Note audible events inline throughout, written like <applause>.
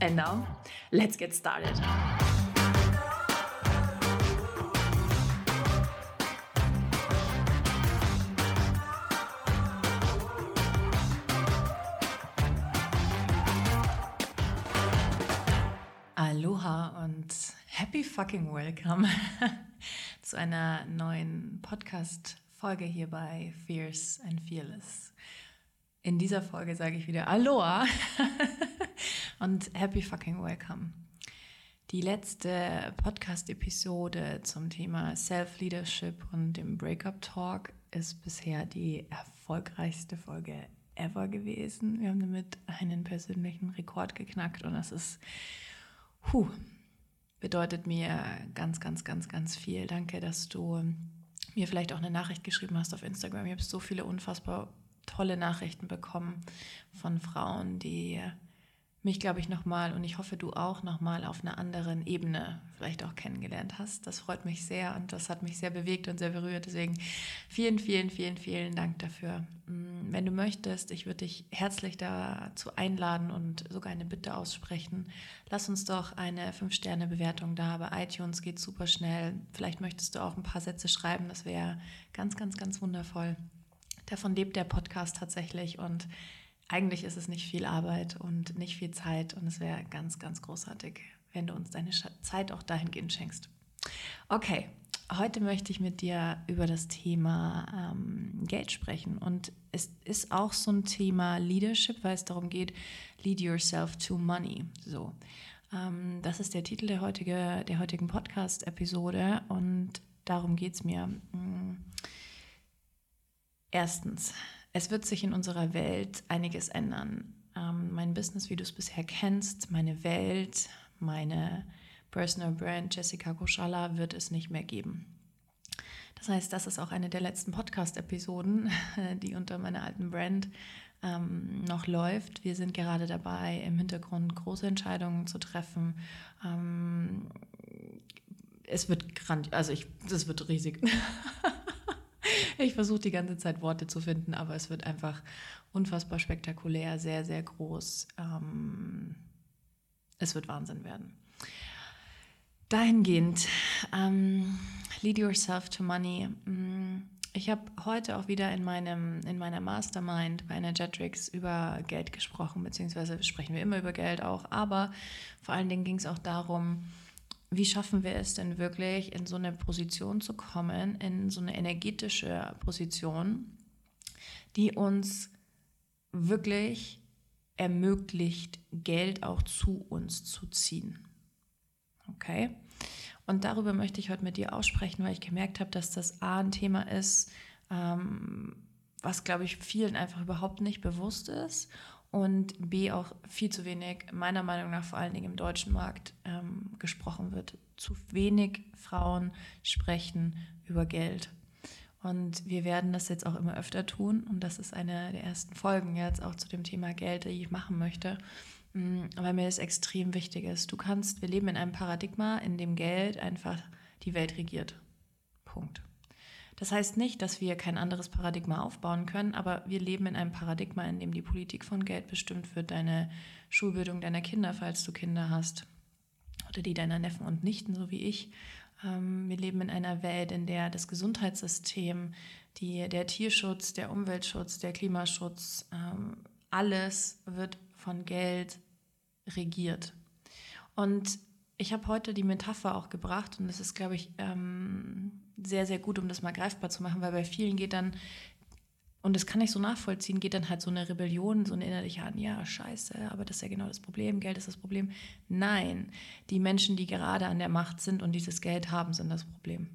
And now, let's get started. Aloha und happy fucking welcome <laughs> zu einer neuen Podcast-Folge hier bei Fierce and Fearless. In dieser Folge sage ich wieder Aloha <laughs> und happy fucking welcome. Die letzte Podcast-Episode zum Thema Self-Leadership und dem Breakup Talk ist bisher die erfolgreichste Folge ever gewesen. Wir haben damit einen persönlichen Rekord geknackt und das ist, puh, bedeutet mir ganz, ganz, ganz, ganz viel. Danke, dass du mir vielleicht auch eine Nachricht geschrieben hast auf Instagram. Ich habe so viele unfassbar tolle Nachrichten bekommen von Frauen, die mich, glaube ich, nochmal und ich hoffe, du auch nochmal auf einer anderen Ebene vielleicht auch kennengelernt hast. Das freut mich sehr und das hat mich sehr bewegt und sehr berührt. Deswegen vielen, vielen, vielen, vielen Dank dafür. Mm, wenn du möchtest, ich würde dich herzlich dazu einladen und sogar eine Bitte aussprechen. Lass uns doch eine 5-Sterne-Bewertung da. Bei iTunes geht super schnell. Vielleicht möchtest du auch ein paar Sätze schreiben. Das wäre ganz, ganz, ganz wundervoll. Davon lebt der Podcast tatsächlich und eigentlich ist es nicht viel Arbeit und nicht viel Zeit und es wäre ganz, ganz großartig, wenn du uns deine Zeit auch dahingehend schenkst. Okay, heute möchte ich mit dir über das Thema ähm, Geld sprechen und es ist auch so ein Thema Leadership, weil es darum geht, lead yourself to money. So, ähm, das ist der Titel der, heutige, der heutigen Podcast-Episode und darum geht es mir. Mm. Erstens, es wird sich in unserer Welt einiges ändern. Ähm, mein Business, wie du es bisher kennst, meine Welt, meine Personal Brand Jessica Koschala wird es nicht mehr geben. Das heißt, das ist auch eine der letzten Podcast-Episoden, <laughs> die unter meiner alten Brand ähm, noch läuft. Wir sind gerade dabei, im Hintergrund große Entscheidungen zu treffen. Ähm, es wird grand, also ich, das wird riesig. <laughs> Ich versuche die ganze Zeit Worte zu finden, aber es wird einfach unfassbar spektakulär, sehr, sehr groß. Ähm, es wird Wahnsinn werden. Dahingehend, ähm, lead yourself to money. Mm, ich habe heute auch wieder in, meinem, in meiner Mastermind bei Energetrix über Geld gesprochen, beziehungsweise sprechen wir immer über Geld auch, aber vor allen Dingen ging es auch darum, wie schaffen wir es denn wirklich, in so eine Position zu kommen, in so eine energetische Position, die uns wirklich ermöglicht, Geld auch zu uns zu ziehen. Okay? Und darüber möchte ich heute mit dir aussprechen, weil ich gemerkt habe, dass das A ein Thema ist, ähm, was, glaube ich, vielen einfach überhaupt nicht bewusst ist und B auch viel zu wenig, meiner Meinung nach vor allen Dingen im deutschen Markt, ähm, gesprochen wird. Zu wenig Frauen sprechen über Geld. Und wir werden das jetzt auch immer öfter tun. Und das ist eine der ersten Folgen jetzt auch zu dem Thema Geld, die ich machen möchte, mm, weil mir das extrem wichtig ist. Du kannst, wir leben in einem Paradigma, in dem Geld einfach die Welt regiert. Punkt. Das heißt nicht, dass wir kein anderes Paradigma aufbauen können, aber wir leben in einem Paradigma, in dem die Politik von Geld bestimmt wird, deine Schulbildung deiner Kinder, falls du Kinder hast, oder die deiner Neffen und Nichten, so wie ich. Ähm, wir leben in einer Welt, in der das Gesundheitssystem, die, der Tierschutz, der Umweltschutz, der Klimaschutz, ähm, alles wird von Geld regiert. Und ich habe heute die Metapher auch gebracht und das ist, glaube ich, ähm, sehr, sehr gut, um das mal greifbar zu machen, weil bei vielen geht dann, und das kann ich so nachvollziehen, geht dann halt so eine Rebellion, so eine innerliche an, ja, scheiße, aber das ist ja genau das Problem, Geld ist das Problem. Nein, die Menschen, die gerade an der Macht sind und dieses Geld haben, sind das Problem.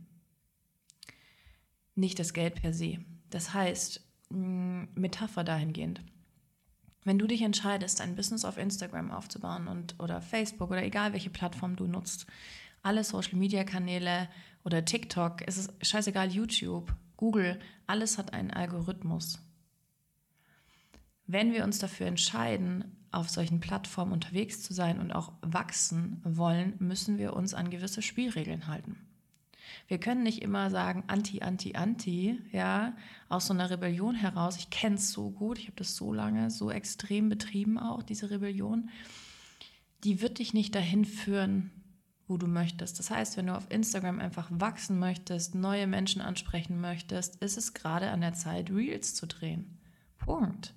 Nicht das Geld per se. Das heißt, Metapher dahingehend. Wenn du dich entscheidest, ein Business auf Instagram aufzubauen und oder Facebook oder egal welche Plattform du nutzt, alle Social Media Kanäle oder TikTok, es ist scheißegal, YouTube, Google, alles hat einen Algorithmus. Wenn wir uns dafür entscheiden, auf solchen Plattformen unterwegs zu sein und auch wachsen wollen, müssen wir uns an gewisse Spielregeln halten. Wir können nicht immer sagen, anti, anti, anti, ja, aus so einer Rebellion heraus. Ich kenne es so gut, ich habe das so lange, so extrem betrieben auch, diese Rebellion. Die wird dich nicht dahin führen, wo du möchtest. Das heißt, wenn du auf Instagram einfach wachsen möchtest, neue Menschen ansprechen möchtest, ist es gerade an der Zeit, Reels zu drehen. Punkt.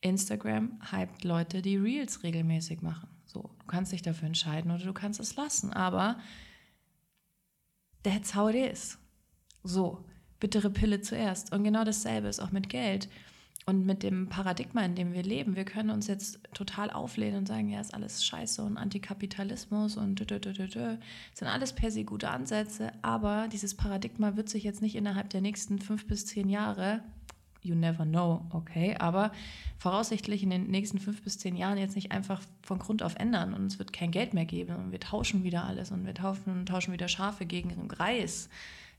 Instagram hypt Leute, die Reels regelmäßig machen. So, du kannst dich dafür entscheiden oder du kannst es lassen, aber that's how it is. So, bittere Pille zuerst. Und genau dasselbe ist auch mit Geld und mit dem Paradigma, in dem wir leben. Wir können uns jetzt total auflehnen und sagen, ja, ist alles scheiße und Antikapitalismus und dö, dö, dö, dö. sind alles per se gute Ansätze, aber dieses Paradigma wird sich jetzt nicht innerhalb der nächsten fünf bis zehn Jahre you never know, okay, aber voraussichtlich in den nächsten fünf bis zehn Jahren jetzt nicht einfach von Grund auf ändern und es wird kein Geld mehr geben und wir tauschen wieder alles und wir tauschen, tauschen wieder Schafe gegen Reis.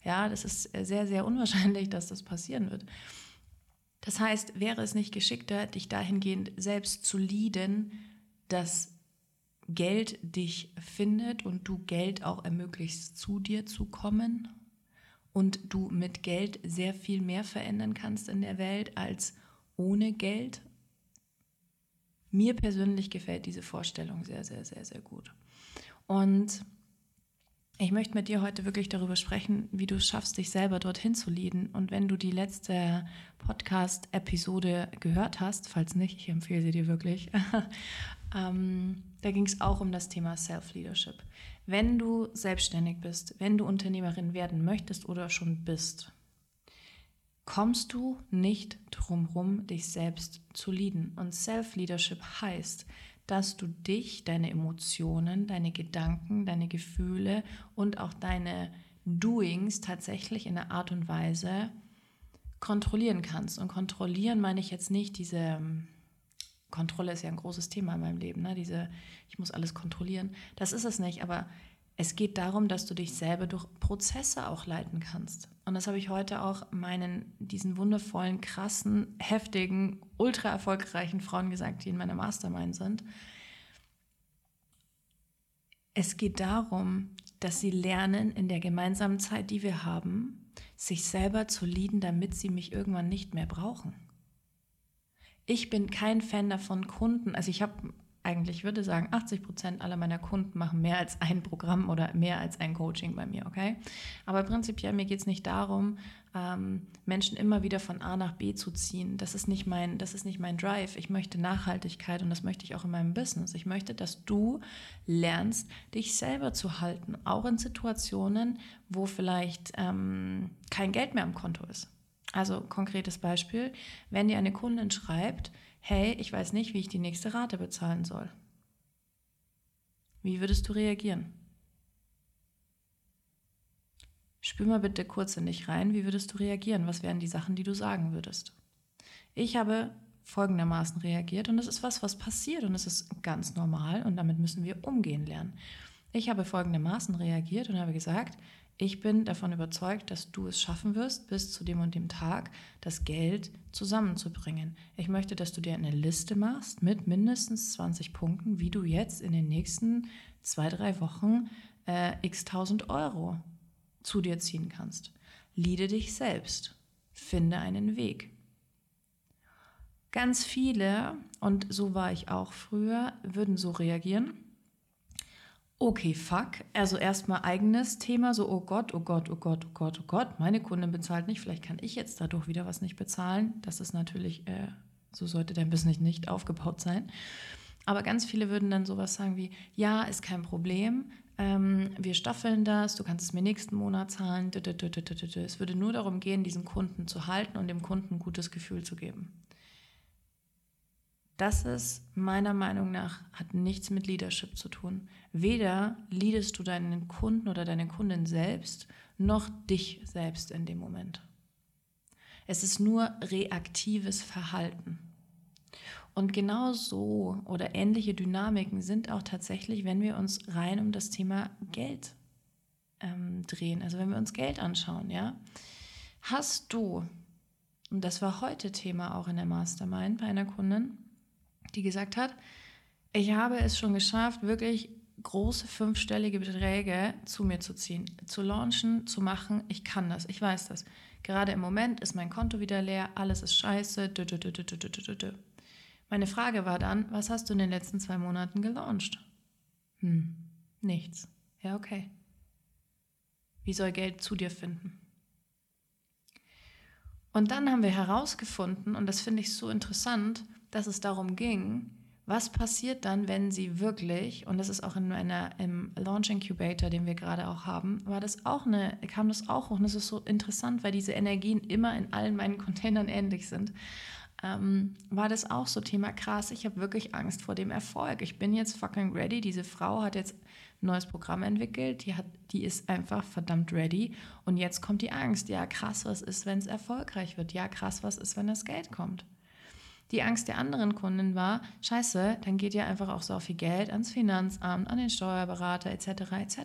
Ja, das ist sehr, sehr unwahrscheinlich, dass das passieren wird. Das heißt, wäre es nicht geschickter, dich dahingehend selbst zu lieben, dass Geld dich findet und du Geld auch ermöglichst, zu dir zu kommen und du mit Geld sehr viel mehr verändern kannst in der Welt als ohne Geld. Mir persönlich gefällt diese Vorstellung sehr, sehr, sehr, sehr gut. Und ich möchte mit dir heute wirklich darüber sprechen, wie du es schaffst, dich selber dorthin zu leaden. Und wenn du die letzte Podcast-Episode gehört hast, falls nicht, ich empfehle sie dir wirklich, <laughs> ähm, da ging es auch um das Thema Self-Leadership. Wenn du selbstständig bist, wenn du Unternehmerin werden möchtest oder schon bist, kommst du nicht drumherum, dich selbst zu leaden. Und Self-Leadership heißt, dass du dich, deine Emotionen, deine Gedanken, deine Gefühle und auch deine Doings tatsächlich in einer Art und Weise kontrollieren kannst. Und kontrollieren meine ich jetzt nicht diese ähm, Kontrolle ist ja ein großes Thema in meinem Leben, ne? diese, ich muss alles kontrollieren. Das ist es nicht, aber es geht darum, dass du dich selber durch Prozesse auch leiten kannst. Und das habe ich heute auch meinen, diesen wundervollen, krassen, heftigen, ultra erfolgreichen Frauen gesagt, die in meiner Mastermind sind. Es geht darum, dass sie lernen, in der gemeinsamen Zeit, die wir haben, sich selber zu lieben, damit sie mich irgendwann nicht mehr brauchen ich bin kein Fan davon, Kunden, also ich habe eigentlich, würde sagen, 80 Prozent aller meiner Kunden machen mehr als ein Programm oder mehr als ein Coaching bei mir, okay? Aber prinzipiell, mir geht es nicht darum, ähm, Menschen immer wieder von A nach B zu ziehen. Das ist, nicht mein, das ist nicht mein Drive. Ich möchte Nachhaltigkeit und das möchte ich auch in meinem Business. Ich möchte, dass du lernst, dich selber zu halten, auch in Situationen, wo vielleicht ähm, kein Geld mehr am Konto ist. Also konkretes Beispiel, wenn dir eine Kundin schreibt, hey, ich weiß nicht, wie ich die nächste Rate bezahlen soll. Wie würdest du reagieren? Spür mal bitte kurz in dich rein, wie würdest du reagieren? Was wären die Sachen, die du sagen würdest? Ich habe folgendermaßen reagiert und es ist was, was passiert und es ist ganz normal und damit müssen wir umgehen lernen. Ich habe folgendermaßen reagiert und habe gesagt, ich bin davon überzeugt, dass du es schaffen wirst, bis zu dem und dem Tag das Geld zusammenzubringen. Ich möchte, dass du dir eine Liste machst mit mindestens 20 Punkten, wie du jetzt in den nächsten zwei, drei Wochen äh, x tausend Euro zu dir ziehen kannst. Liede dich selbst. Finde einen Weg. Ganz viele, und so war ich auch früher, würden so reagieren Okay, fuck. Also erstmal eigenes Thema, so oh Gott, oh Gott, oh Gott, oh Gott, oh Gott, meine Kundin bezahlt nicht, vielleicht kann ich jetzt dadurch wieder was nicht bezahlen. Das ist natürlich, äh, so sollte dein Business nicht aufgebaut sein. Aber ganz viele würden dann sowas sagen wie, ja, ist kein Problem, ähm, wir staffeln das, du kannst es mir nächsten Monat zahlen. Es würde nur darum gehen, diesen Kunden zu halten und dem Kunden ein gutes Gefühl zu geben. Das ist meiner Meinung nach, hat nichts mit Leadership zu tun. Weder leadest du deinen Kunden oder deine Kundin selbst, noch dich selbst in dem Moment. Es ist nur reaktives Verhalten. Und genau so oder ähnliche Dynamiken sind auch tatsächlich, wenn wir uns rein um das Thema Geld ähm, drehen. Also wenn wir uns Geld anschauen, ja. Hast du, und das war heute Thema auch in der Mastermind bei einer Kundin, die gesagt hat, ich habe es schon geschafft, wirklich große fünfstellige Beträge zu mir zu ziehen, zu launchen, zu machen. Ich kann das, ich weiß das. Gerade im Moment ist mein Konto wieder leer, alles ist scheiße. Meine Frage war dann, was hast du in den letzten zwei Monaten gelauncht? Hm, nichts. Ja, okay. Wie soll Geld zu dir finden? Und dann haben wir herausgefunden, und das finde ich so interessant, dass es darum ging, was passiert dann, wenn sie wirklich, und das ist auch in meiner, im Launch Incubator, den wir gerade auch haben, war das auch eine, kam das auch hoch und das ist so interessant, weil diese Energien immer in allen meinen Containern ähnlich sind ähm, war das auch so Thema krass. Ich habe wirklich Angst vor dem Erfolg. Ich bin jetzt fucking ready. Diese Frau hat jetzt neues Programm entwickelt. Die, hat, die ist einfach verdammt ready. Und jetzt kommt die Angst. Ja, krass, was ist, wenn es erfolgreich wird? Ja, krass, was ist, wenn das Geld kommt? Die Angst der anderen Kunden war, scheiße, dann geht ja einfach auch so viel Geld ans Finanzamt, an den Steuerberater etc. etc.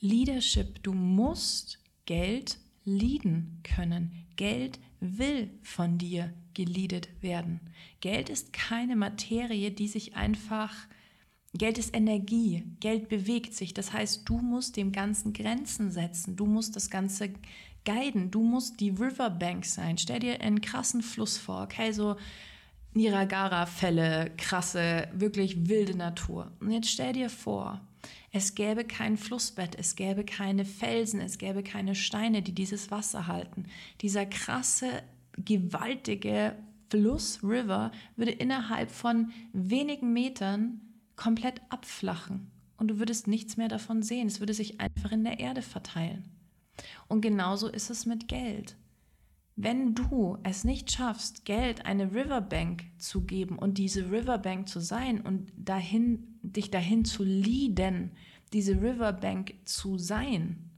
Leadership, du musst Geld leaden können. Geld will von dir geleadet werden. Geld ist keine Materie, die sich einfach Geld ist Energie, Geld bewegt sich. Das heißt, du musst dem Ganzen Grenzen setzen, du musst das Ganze guiden, du musst die Riverbank sein. Stell dir einen krassen Fluss vor, okay, so Niagara-Fälle, krasse, wirklich wilde Natur. Und jetzt stell dir vor, es gäbe kein Flussbett, es gäbe keine Felsen, es gäbe keine Steine, die dieses Wasser halten. Dieser krasse, gewaltige Fluss, River, würde innerhalb von wenigen Metern komplett abflachen und du würdest nichts mehr davon sehen. Es würde sich einfach in der Erde verteilen. Und genauso ist es mit Geld. Wenn du es nicht schaffst, Geld eine Riverbank zu geben und diese Riverbank zu sein und dahin, dich dahin zu leaden, diese Riverbank zu sein,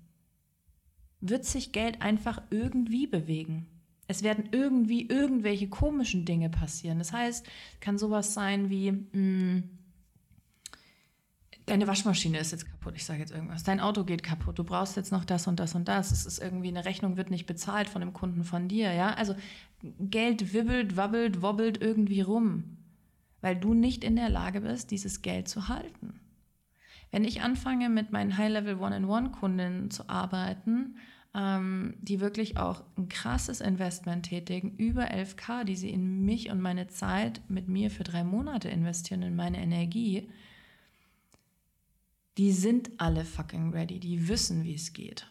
wird sich Geld einfach irgendwie bewegen. Es werden irgendwie irgendwelche komischen Dinge passieren. Das heißt, kann sowas sein wie, mh, hm, deine Waschmaschine ist jetzt kaputt, ich sage jetzt irgendwas, dein Auto geht kaputt, du brauchst jetzt noch das und das und das, es ist irgendwie, eine Rechnung wird nicht bezahlt von dem Kunden von dir, ja, also Geld wibbelt, wabbelt, wobbelt irgendwie rum, weil du nicht in der Lage bist, dieses Geld zu halten. Wenn ich anfange, mit meinen High-Level One-in-One-Kunden zu arbeiten, ähm, die wirklich auch ein krasses Investment tätigen, über 11k, die sie in mich und meine Zeit mit mir für drei Monate investieren, in meine Energie, die sind alle fucking ready, die wissen, wie es geht.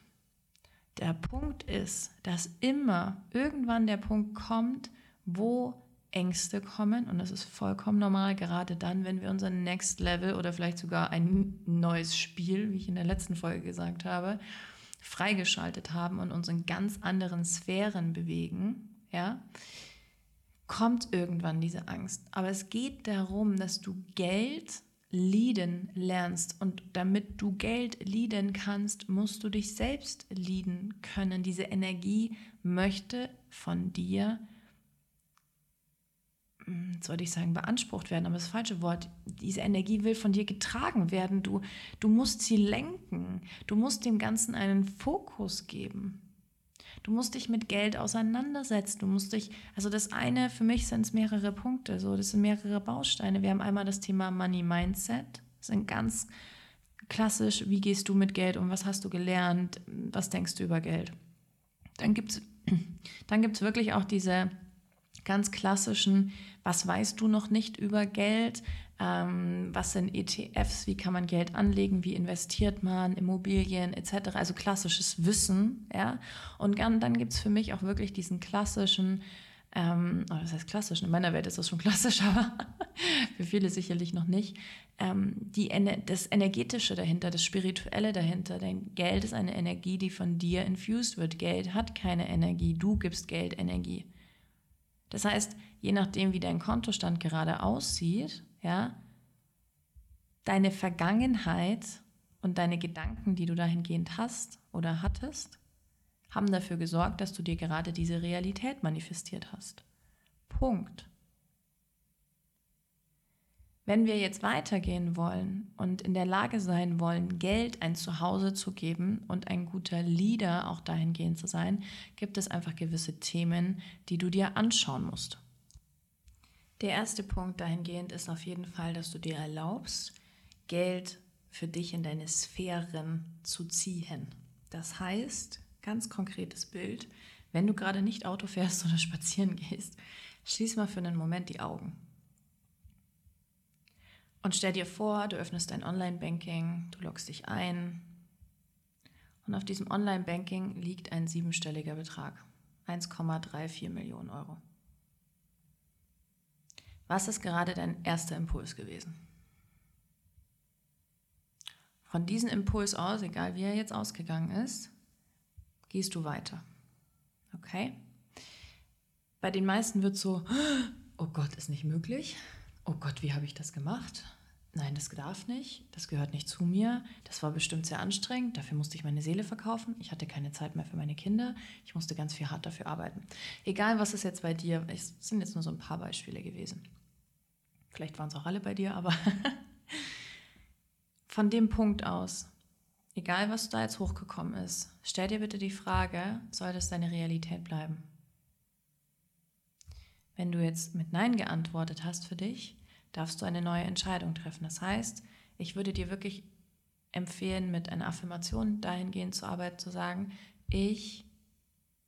Der Punkt ist, dass immer irgendwann der Punkt kommt, wo Ängste kommen und das ist vollkommen normal, gerade dann, wenn wir unser Next Level oder vielleicht sogar ein neues Spiel, wie ich in der letzten Folge gesagt habe, freigeschaltet haben und uns in ganz anderen Sphären bewegen, ja, kommt irgendwann diese Angst. Aber es geht darum, dass du Geld lieben lernst. Und damit du Geld lieben kannst, musst du dich selbst lieben können. Diese Energie möchte von dir, hm, jetzt wollte ich sagen, beansprucht werden, aber das falsche Wort. Diese Energie will von dir getragen werden. Du, du musst sie lenken. Du musst dem Ganzen einen Fokus geben. Du musst dich mit Geld auseinandersetzen. Du musst dich, also das eine, für mich sind es mehrere Punkte, so, das sind mehrere Bausteine. Wir haben einmal das Thema Money Mindset. Das sind ganz klassisch, wie gehst du mit Geld um, was hast du gelernt, was denkst du über Geld. Dann gibt es <clears throat> dann gibt's wirklich auch diese ganz klassischen, was weißt du noch nicht über Geld, ähm, was sind ETFs, wie kann man Geld anlegen, wie investiert man, Immobilien etc. Also klassisches Wissen. Ja? Und dann, dann gibt es für mich auch wirklich diesen klassischen, ähm, oh, das heißt klassisch, in meiner Welt ist das schon klassisch, aber <laughs> für viele sicherlich noch nicht, ähm, die, das Energetische dahinter, das Spirituelle dahinter. Denn Geld ist eine Energie, die von dir infused wird. Geld hat keine Energie, du gibst Geld Energie. Das heißt, je nachdem, wie dein Kontostand gerade aussieht, ja, deine Vergangenheit und deine Gedanken, die du dahingehend hast oder hattest, haben dafür gesorgt, dass du dir gerade diese Realität manifestiert hast. Punkt. Wenn wir jetzt weitergehen wollen und in der Lage sein wollen, Geld ein Zuhause zu geben und ein guter Leader auch dahingehend zu sein, gibt es einfach gewisse Themen, die du dir anschauen musst. Der erste Punkt dahingehend ist auf jeden Fall, dass du dir erlaubst, Geld für dich in deine Sphären zu ziehen. Das heißt, ganz konkretes Bild, wenn du gerade nicht Auto fährst <laughs> oder spazieren gehst, schließ mal für einen Moment die Augen. Und stell dir vor, du öffnest dein Online-Banking, du loggst dich ein und auf diesem Online-Banking liegt ein siebenstelliger Betrag, 1,34 Millionen Euro. Was ist gerade dein erster Impuls gewesen? Von diesem Impuls aus, egal wie er jetzt ausgegangen ist, gehst du weiter. Okay? Bei den meisten wird so, oh Gott, ist nicht möglich oh Gott, wie habe ich das gemacht? Nein, das darf nicht, das gehört nicht zu mir, das war bestimmt sehr anstrengend, dafür musste ich meine Seele verkaufen, ich hatte keine Zeit mehr für meine Kinder, ich musste ganz viel hart dafür arbeiten. Egal, was ist jetzt bei dir, es sind jetzt nur so ein paar Beispiele gewesen. Vielleicht waren es auch alle bei dir, aber <laughs> von dem Punkt aus, egal was da jetzt hochgekommen ist, stell dir bitte die Frage, soll das deine Realität bleiben? Wenn du jetzt mit Nein geantwortet hast für dich, darfst du eine neue Entscheidung treffen. Das heißt, ich würde dir wirklich empfehlen, mit einer Affirmation dahingehend zu arbeiten, zu sagen, ich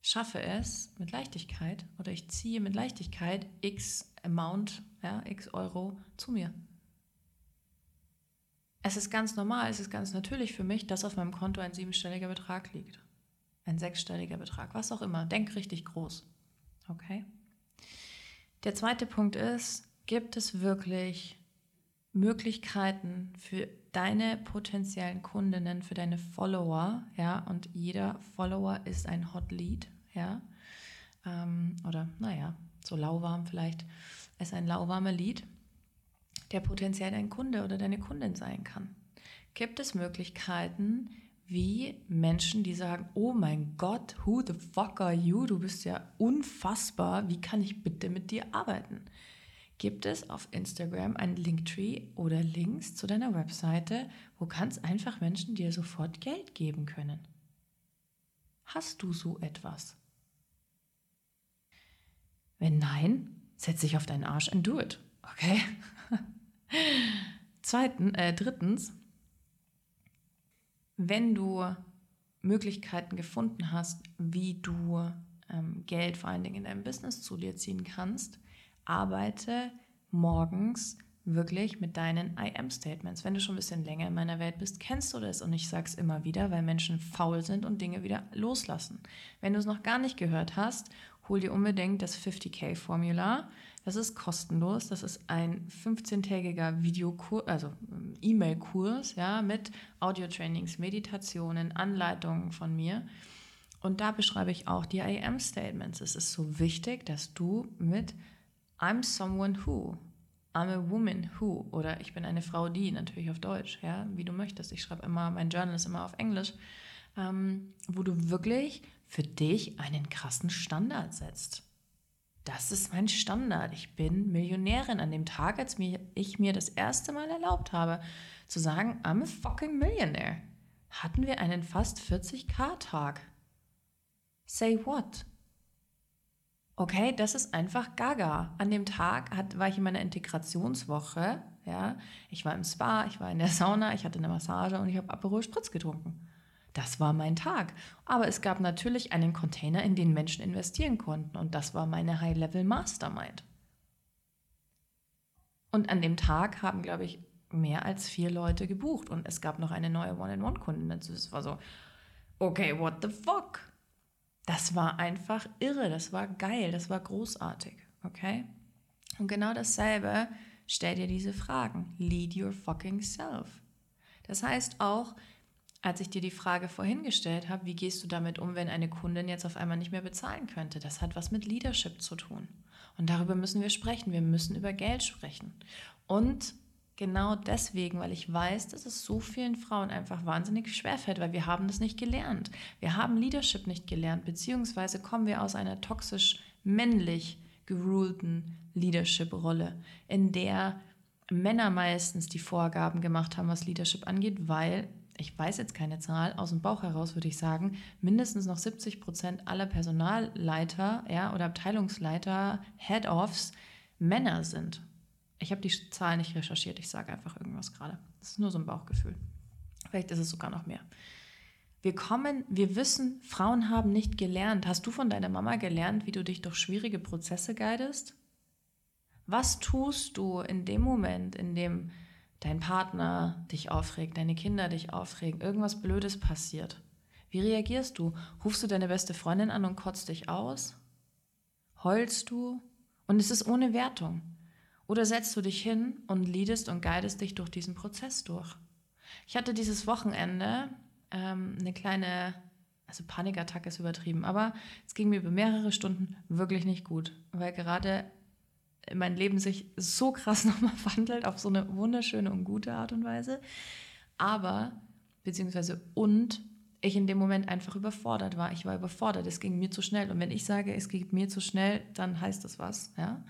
schaffe es mit Leichtigkeit oder ich ziehe mit Leichtigkeit x Amount, ja, x Euro zu mir. Es ist ganz normal, es ist ganz natürlich für mich, dass auf meinem Konto ein siebenstelliger Betrag liegt. Ein sechsstelliger Betrag, was auch immer. Denk richtig groß. Okay? Der zweite Punkt ist, gibt es wirklich Möglichkeiten für deine potenziellen Kundinnen, für deine Follower, ja, und jeder Follower ist ein Hot Lead, ja, ähm, oder naja, so lauwarm vielleicht, ist ein lauwarmer Lead, der potenziell dein Kunde oder deine Kundin sein kann. Gibt es Möglichkeiten, wie Menschen, die sagen, oh mein Gott, who the fuck are you? Du bist ja unfassbar, wie kann ich bitte mit dir arbeiten? Gibt es auf Instagram einen Linktree oder Links zu deiner Webseite, wo ganz einfach Menschen dir sofort Geld geben können. Hast du so etwas? Wenn nein, setz dich auf deinen Arsch and do it. Okay? <laughs> Zweitens, äh, drittens, wenn du Möglichkeiten gefunden hast, wie du ähm, Geld vor allen Dingen in deinem Business zu dir ziehen kannst, arbeite morgens wirklich mit deinen I am Statements. Wenn du schon ein bisschen länger in meiner Welt bist, kennst du das und ich sage es immer wieder, weil Menschen faul sind und Dinge wieder loslassen. Wenn du es noch gar nicht gehört hast, hol dir unbedingt das 50k-Formular. Das ist kostenlos. Das ist ein 15-tägiger Videokurs, also ähm, E-Mail-Kurs, ja, mit Audio-Trainings, Meditationen, Anleitungen von mir. Und da beschreibe ich auch die I am Statements. Es ist so wichtig, dass du mit I'm someone who. I'm a woman who. Oder ich bin eine Frau, die, natürlich auf Deutsch, ja, wie du möchtest. Ich schreibe immer, mein Journal ist immer auf Englisch, ähm, wo du wirklich für dich einen krassen Standard setzt. Das ist mein Standard. Ich bin Millionärin an dem Tag, als mir, ich mir das erste Mal erlaubt habe, zu sagen, I'm a fucking millionaire. Hatten wir einen fast 40k-Tag. Say what? Okay, das ist einfach gaga. An dem Tag hat, war ich in meiner Integrationswoche. Ja, ich war im Spa, ich war in der Sauna, ich hatte eine Massage und ich habe Aperol Spritz getrunken. Das war mein Tag. Aber es gab natürlich einen Container, in den Menschen investieren konnten. Und das war meine High-Level Mastermind. Und an dem Tag haben, glaube ich, mehr als vier Leute gebucht. Und es gab noch eine neue One-in-One-Kundin dazu. Es war so, okay, what the fuck? Das war einfach irre, das war geil, das war großartig, okay? Und genau dasselbe, stell dir diese Fragen. Lead your fucking self. Das heißt auch, als ich dir die Frage vorhin gestellt habe, wie gehst du damit um, wenn eine Kundin jetzt auf einmal nicht mehr bezahlen könnte? Das hat was mit Leadership zu tun. Und darüber müssen wir sprechen. Wir müssen über Geld sprechen. Und genau deswegen, weil ich weiß, dass es so vielen Frauen einfach wahnsinnig schwerfällt, weil wir haben das nicht gelernt. Wir haben Leadership nicht gelernt, beziehungsweise kommen wir aus einer toxisch männlich gerulten Leadership-Rolle, in der Männer meistens die Vorgaben gemacht haben, was Leadership angeht, weil, ich weiß jetzt keine Zahl, aus dem Bauch heraus würde ich sagen, mindestens noch 70 Prozent aller Personalleiter ja, oder Abteilungsleiter, Head-Offs Männer sind. Ich habe die Zahl nicht recherchiert, ich sage einfach irgendwas gerade. Das ist nur so ein Bauchgefühl. Vielleicht ist es sogar noch mehr. Wir kommen, wir wissen, Frauen haben nicht gelernt. Hast du von deiner Mama gelernt, wie du dich durch schwierige Prozesse guidest? Was tust du in dem Moment, in dem dein Partner dich aufregt, deine Kinder dich aufregen, irgendwas Blödes passiert? Wie reagierst du? Rufst du deine beste Freundin an und kotzt dich aus? Heulst du? Und es ist ohne Wertung. Oder setzt du dich hin und leadest und guidest dich durch diesen Prozess durch? Ich hatte dieses Wochenende ähm, eine kleine, also Panikattacke ist übertrieben, aber es ging mir über mehrere Stunden wirklich nicht gut, weil gerade mein Leben sich so krass <laughs> nochmal wandelt auf so eine wunderschöne und gute Art und Weise. Aber, beziehungsweise und, ich in dem Moment einfach überfordert war. Ich war überfordert, es ging mir zu schnell. Und wenn ich sage, es geht mir zu schnell, dann heißt das was, ja.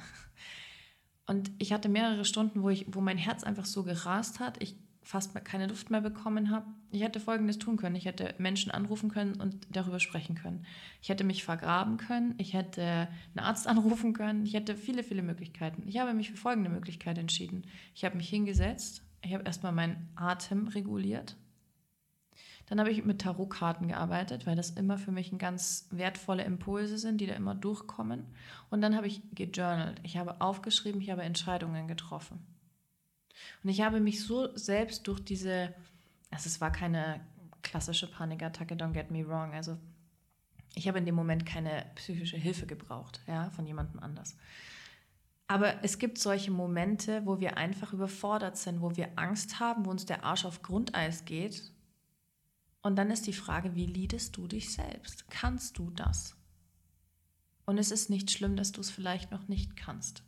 Und ich hatte mehrere Stunden, wo, ich, wo mein Herz einfach so gerast hat. Ich fast keine Luft mehr bekommen habe. Ich hätte Folgendes tun können. Ich hätte Menschen anrufen können und darüber sprechen können. Ich hätte mich vergraben können. Ich hätte einen Arzt <laughs> anrufen können. Ich hätte viele, viele Möglichkeiten. Ich habe mich für folgende Möglichkeit entschieden. Ich habe mich hingesetzt. Ich habe erstmal meinen Atem reguliert. Dann habe ich mit Tarotkarten gearbeitet, weil das immer für mich ganz wertvolle Impulse sind, die da immer durchkommen. Und dann habe ich gejournalt. Ich habe aufgeschrieben, ich habe Entscheidungen getroffen. Und ich habe mich so selbst durch diese, also es war keine klassische Panikattacke, don't get me wrong. Also ich habe in dem Moment keine psychische Hilfe gebraucht, ja, von jemandem anders. Aber es gibt solche Momente, wo wir einfach überfordert sind, wo wir Angst haben, wo uns der Arsch auf Grundeis geht. Und dann ist die Frage, wie liedest du dich selbst? Kannst du das? Und es ist nicht schlimm, dass du es vielleicht noch nicht kannst.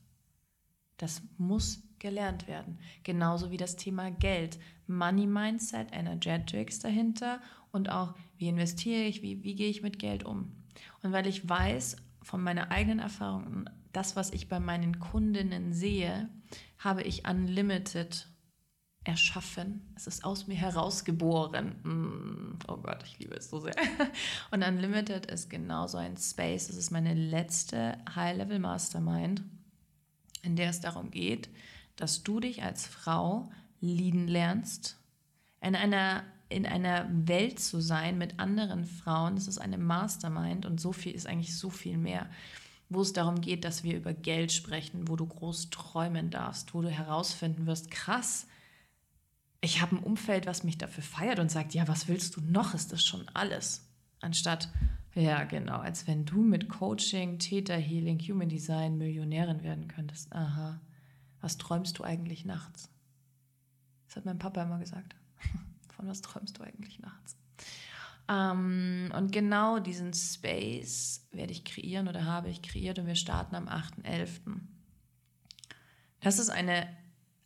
Das muss gelernt werden. Genauso wie das Thema Geld. Money Mindset, Energetics dahinter und auch, wie investiere ich, wie, wie gehe ich mit Geld um. Und weil ich weiß von meiner eigenen Erfahrung, das, was ich bei meinen Kundinnen sehe, habe ich Unlimited erschaffen. Es ist aus mir herausgeboren. Mm, oh Gott, ich liebe es so sehr. <laughs> Und Unlimited ist genauso ein Space. Es ist meine letzte High-Level Mastermind in der es darum geht, dass du dich als Frau lieben lernst, in einer, in einer Welt zu sein mit anderen Frauen. Das ist eine Mastermind und so viel ist eigentlich so viel mehr, wo es darum geht, dass wir über Geld sprechen, wo du groß träumen darfst, wo du herausfinden wirst, krass, ich habe ein Umfeld, was mich dafür feiert und sagt, ja, was willst du noch? Ist das schon alles? Anstatt, ja, genau. Als wenn du mit Coaching, Theta Healing, Human Design Millionärin werden könntest. Aha. Was träumst du eigentlich nachts? Das hat mein Papa immer gesagt. <laughs> Von was träumst du eigentlich nachts? Ähm, und genau diesen Space werde ich kreieren oder habe ich kreiert und wir starten am 8.11. Das ist eine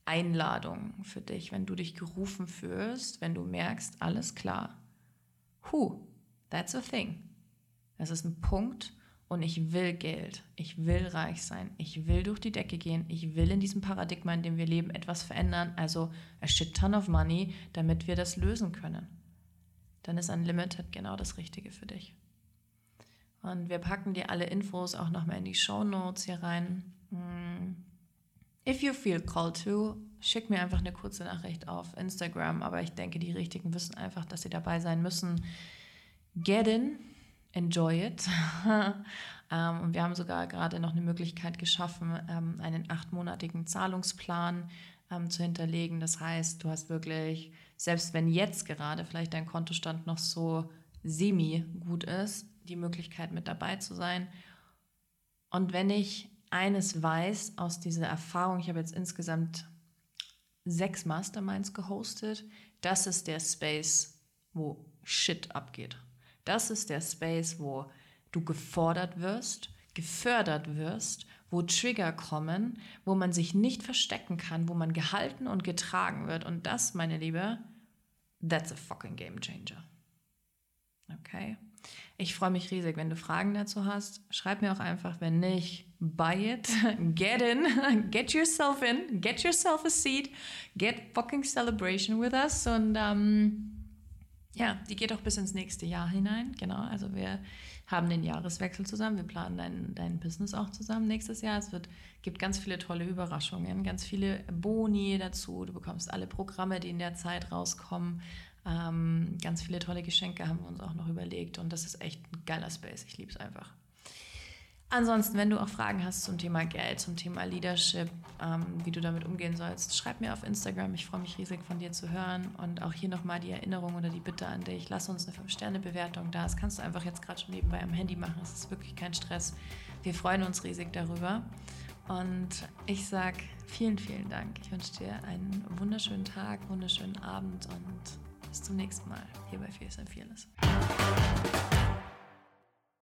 Einladung für dich, wenn du dich gerufen fühlst, wenn du merkst, alles klar. Who? That's a thing. Es ist ein Punkt und ich will Geld. Ich will reich sein. Ich will durch die Decke gehen. Ich will in diesem Paradigma, in dem wir leben, etwas verändern. Also a shit ton of money, damit wir das lösen können. Dann ist Unlimited genau das Richtige für dich. Und wir packen dir alle Infos auch nochmal in die Show Notes hier rein. If you feel called to, schick mir einfach eine kurze Nachricht auf Instagram. Aber ich denke, die Richtigen wissen einfach, dass sie dabei sein müssen. Get in, enjoy it. <laughs> ähm, und wir haben sogar gerade noch eine Möglichkeit geschaffen, ähm, einen achtmonatigen Zahlungsplan ähm, zu hinterlegen. Das heißt, du hast wirklich, selbst wenn jetzt gerade vielleicht dein Kontostand noch so semi gut ist, die Möglichkeit mit dabei zu sein. Und wenn ich eines weiß aus dieser Erfahrung, ich habe jetzt insgesamt sechs Masterminds gehostet, das ist der Space, wo Shit abgeht. Das ist der Space, wo du gefordert wirst, gefördert wirst, wo Trigger kommen, wo man sich nicht verstecken kann, wo man gehalten und getragen wird. Und das, meine Liebe, that's a fucking game changer. Okay? Ich freue mich riesig, wenn du Fragen dazu hast. Schreib mir auch einfach, wenn nicht, buy it, <laughs> get in, <laughs> get yourself in, get yourself a seat, get fucking celebration with us. Und ähm, ja, die geht auch bis ins nächste Jahr hinein. Genau, also wir haben den Jahreswechsel zusammen. Wir planen dein, dein Business auch zusammen nächstes Jahr. Es wird, gibt ganz viele tolle Überraschungen, ganz viele Boni dazu. Du bekommst alle Programme, die in der Zeit rauskommen. Ähm, ganz viele tolle Geschenke haben wir uns auch noch überlegt und das ist echt ein geiler Space. Ich liebe es einfach. Ansonsten, wenn du auch Fragen hast zum Thema Geld, zum Thema Leadership, ähm, wie du damit umgehen sollst, schreib mir auf Instagram. Ich freue mich riesig von dir zu hören. Und auch hier nochmal die Erinnerung oder die Bitte an dich. Lass uns eine 5-Sterne-Bewertung da. Das kannst du einfach jetzt gerade schon nebenbei am Handy machen. Es ist wirklich kein Stress. Wir freuen uns riesig darüber. Und ich sage vielen, vielen Dank. Ich wünsche dir einen wunderschönen Tag, wunderschönen Abend und bis zum nächsten Mal hier bei Fierce and Fearless.